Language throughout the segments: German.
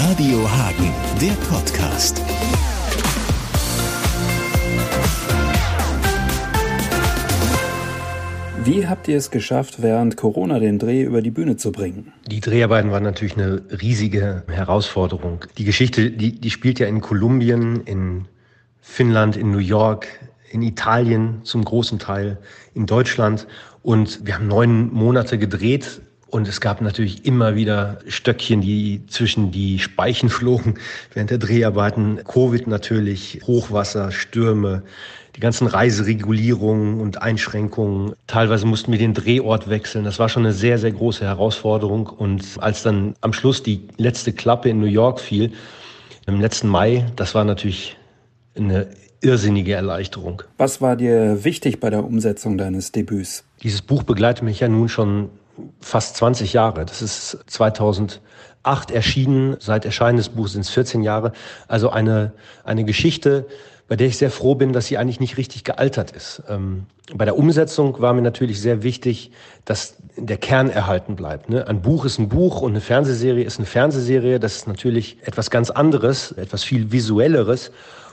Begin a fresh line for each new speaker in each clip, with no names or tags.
Radio Hagen, der Podcast.
Wie habt ihr es geschafft, während Corona den Dreh über die Bühne zu bringen?
Die Dreharbeiten waren natürlich eine riesige Herausforderung. Die Geschichte, die, die spielt ja in Kolumbien, in Finnland, in New York, in Italien zum großen Teil, in Deutschland. Und wir haben neun Monate gedreht und es gab natürlich immer wieder Stöckchen, die zwischen die Speichen flogen während der Dreharbeiten. Covid natürlich, Hochwasser, Stürme, die ganzen Reiseregulierungen und Einschränkungen. Teilweise mussten wir den Drehort wechseln. Das war schon eine sehr, sehr große Herausforderung. Und als dann am Schluss die letzte Klappe in New York fiel, im letzten Mai, das war natürlich eine irrsinnige Erleichterung.
Was war dir wichtig bei der Umsetzung deines Debüts?
Dieses Buch begleitet mich ja nun schon fast 20 Jahre. Das ist 2008 erschienen. Seit Erscheinen des Buchs sind es 14 Jahre. Also eine, eine Geschichte, bei der ich sehr froh bin, dass sie eigentlich nicht richtig gealtert ist. Ähm, bei der Umsetzung war mir natürlich sehr wichtig, dass der Kern erhalten bleibt. Ne? Ein Buch ist ein Buch und eine Fernsehserie ist eine Fernsehserie. Das ist natürlich etwas ganz anderes, etwas viel visuelleres.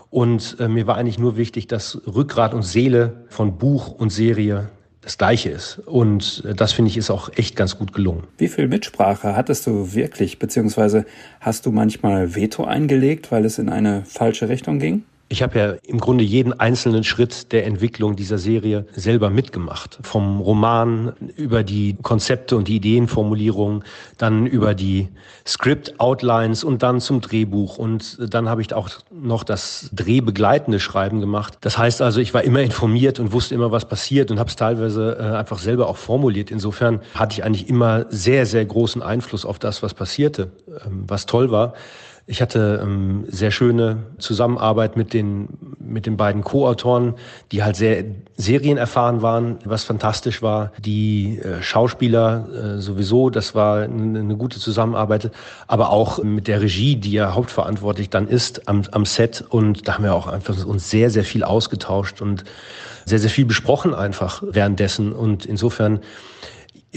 Und äh, mir war eigentlich nur wichtig, dass Rückgrat und Seele von Buch und Serie das Gleiche ist. Und das finde ich ist auch echt ganz gut gelungen.
Wie viel Mitsprache hattest du wirklich, beziehungsweise hast du manchmal Veto eingelegt, weil es in eine falsche Richtung ging?
Ich habe ja im Grunde jeden einzelnen Schritt der Entwicklung dieser Serie selber mitgemacht. Vom Roman über die Konzepte und die Ideenformulierung, dann über die Script-Outlines und dann zum Drehbuch. Und dann habe ich auch noch das drehbegleitende Schreiben gemacht. Das heißt also, ich war immer informiert und wusste immer, was passiert und habe es teilweise äh, einfach selber auch formuliert. Insofern hatte ich eigentlich immer sehr, sehr großen Einfluss auf das, was passierte, ähm, was toll war. Ich hatte ähm, sehr schöne Zusammenarbeit mit den, mit den beiden Co-Autoren, die halt sehr serienerfahren waren, was fantastisch war. Die äh, Schauspieler äh, sowieso, das war eine, gute Zusammenarbeit, aber auch mit der Regie, die ja hauptverantwortlich dann ist am, am Set. Und da haben wir auch einfach uns sehr, sehr viel ausgetauscht und sehr, sehr viel besprochen einfach währenddessen. Und insofern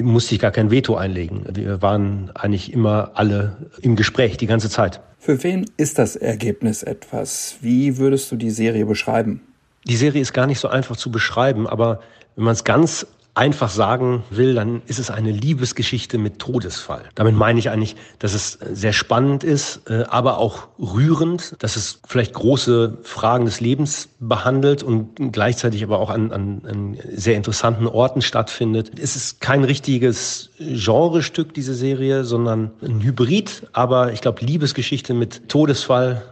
musste ich gar kein Veto einlegen. Wir waren eigentlich immer alle im Gespräch die ganze Zeit.
Für wen ist das Ergebnis etwas? Wie würdest du die Serie beschreiben?
Die Serie ist gar nicht so einfach zu beschreiben, aber wenn man es ganz einfach sagen will, dann ist es eine Liebesgeschichte mit Todesfall. Damit meine ich eigentlich, dass es sehr spannend ist, äh, aber auch rührend, dass es vielleicht große Fragen des Lebens behandelt und gleichzeitig aber auch an, an, an sehr interessanten Orten stattfindet. Es ist kein richtiges Genrestück, diese Serie, sondern ein Hybrid, aber ich glaube Liebesgeschichte mit Todesfall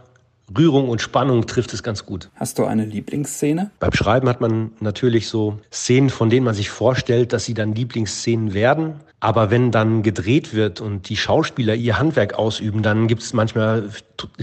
Rührung und Spannung trifft es ganz gut.
Hast du eine Lieblingsszene?
Beim Schreiben hat man natürlich so Szenen, von denen man sich vorstellt, dass sie dann Lieblingsszenen werden. Aber wenn dann gedreht wird und die Schauspieler ihr Handwerk ausüben, dann gibt es manchmal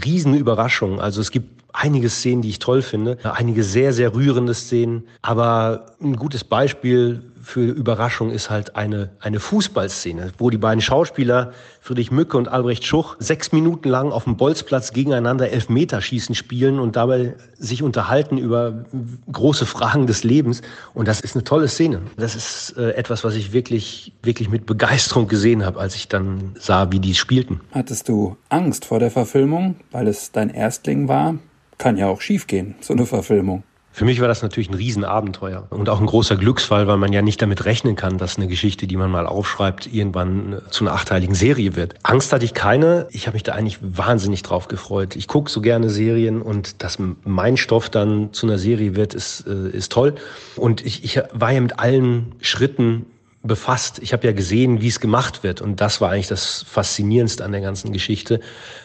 riesen Überraschungen. Also es gibt einige Szenen, die ich toll finde, einige sehr, sehr rührende Szenen. Aber ein gutes Beispiel für Überraschung ist halt eine, eine Fußballszene, wo die beiden Schauspieler Friedrich Mücke und Albrecht Schuch sechs Minuten lang auf dem Bolzplatz gegeneinander Elfmeterschießen spielen und dabei sich unterhalten über große Fragen des Lebens. Und das ist eine tolle Szene. Das ist äh, etwas, was ich wirklich, wirklich mit Begeisterung gesehen habe, als ich dann sah, wie die spielten.
Hattest du Angst vor der Verfilmung, weil es dein Erstling war? Kann ja auch schiefgehen, so eine Verfilmung.
Für mich war das natürlich ein Riesenabenteuer und auch ein großer Glücksfall, weil man ja nicht damit rechnen kann, dass eine Geschichte, die man mal aufschreibt, irgendwann zu einer achteiligen Serie wird. Angst hatte ich keine. Ich habe mich da eigentlich wahnsinnig drauf gefreut. Ich gucke so gerne Serien und dass mein Stoff dann zu einer Serie wird, ist, äh, ist toll. Und ich, ich war ja mit allen Schritten befasst. Ich habe ja gesehen, wie es gemacht wird. Und das war eigentlich das Faszinierendste an der ganzen Geschichte.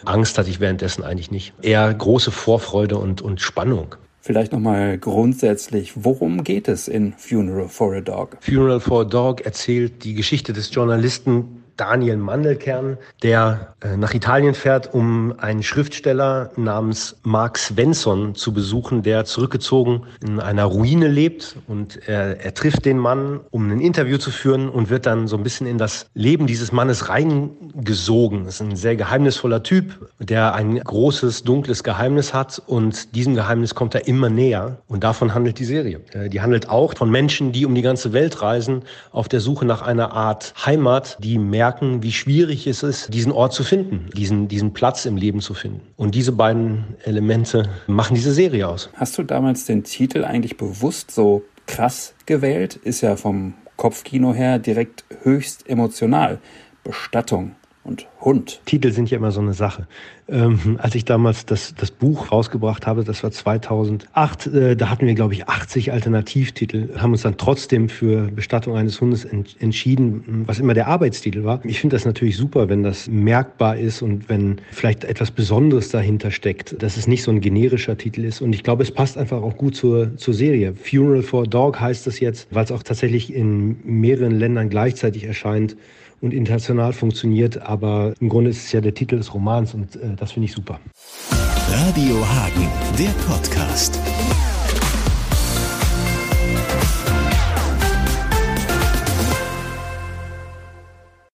Angst hatte ich währenddessen eigentlich nicht. Eher große Vorfreude und, und Spannung.
Vielleicht nochmal grundsätzlich, worum geht es in Funeral for a Dog?
Funeral for a Dog erzählt die Geschichte des Journalisten Daniel Mandelkern, der äh, nach Italien fährt, um einen Schriftsteller namens Mark Svensson zu besuchen, der zurückgezogen in einer Ruine lebt. Und er, er trifft den Mann, um ein Interview zu führen und wird dann so ein bisschen in das Leben dieses Mannes reingesogen. Das ist ein sehr geheimnisvoller Typ, der ein großes, dunkles Geheimnis hat und diesem Geheimnis kommt er immer näher. Und davon handelt die Serie. Äh, die handelt auch von Menschen, die um die ganze Welt reisen, auf der Suche nach einer Art Heimat, die mehr merken, wie schwierig es ist, diesen Ort zu finden, diesen, diesen Platz im Leben zu finden. Und diese beiden Elemente machen diese Serie aus.
Hast du damals den Titel eigentlich bewusst so krass gewählt? Ist ja vom Kopfkino her direkt höchst emotional. Bestattung und Hund.
Titel sind ja immer so eine Sache. Ähm, als ich damals das, das Buch rausgebracht habe, das war 2008, äh, da hatten wir, glaube ich, 80 Alternativtitel, haben uns dann trotzdem für Bestattung eines Hundes ent entschieden, was immer der Arbeitstitel war. Ich finde das natürlich super, wenn das merkbar ist und wenn vielleicht etwas Besonderes dahinter steckt, dass es nicht so ein generischer Titel ist. Und ich glaube, es passt einfach auch gut zur, zur Serie. Funeral for a Dog heißt es jetzt, weil es auch tatsächlich in mehreren Ländern gleichzeitig erscheint und international funktioniert. Aber im Grunde ist es ja der Titel des Romans und äh, das finde ich super.
Radio Hagen, der Podcast.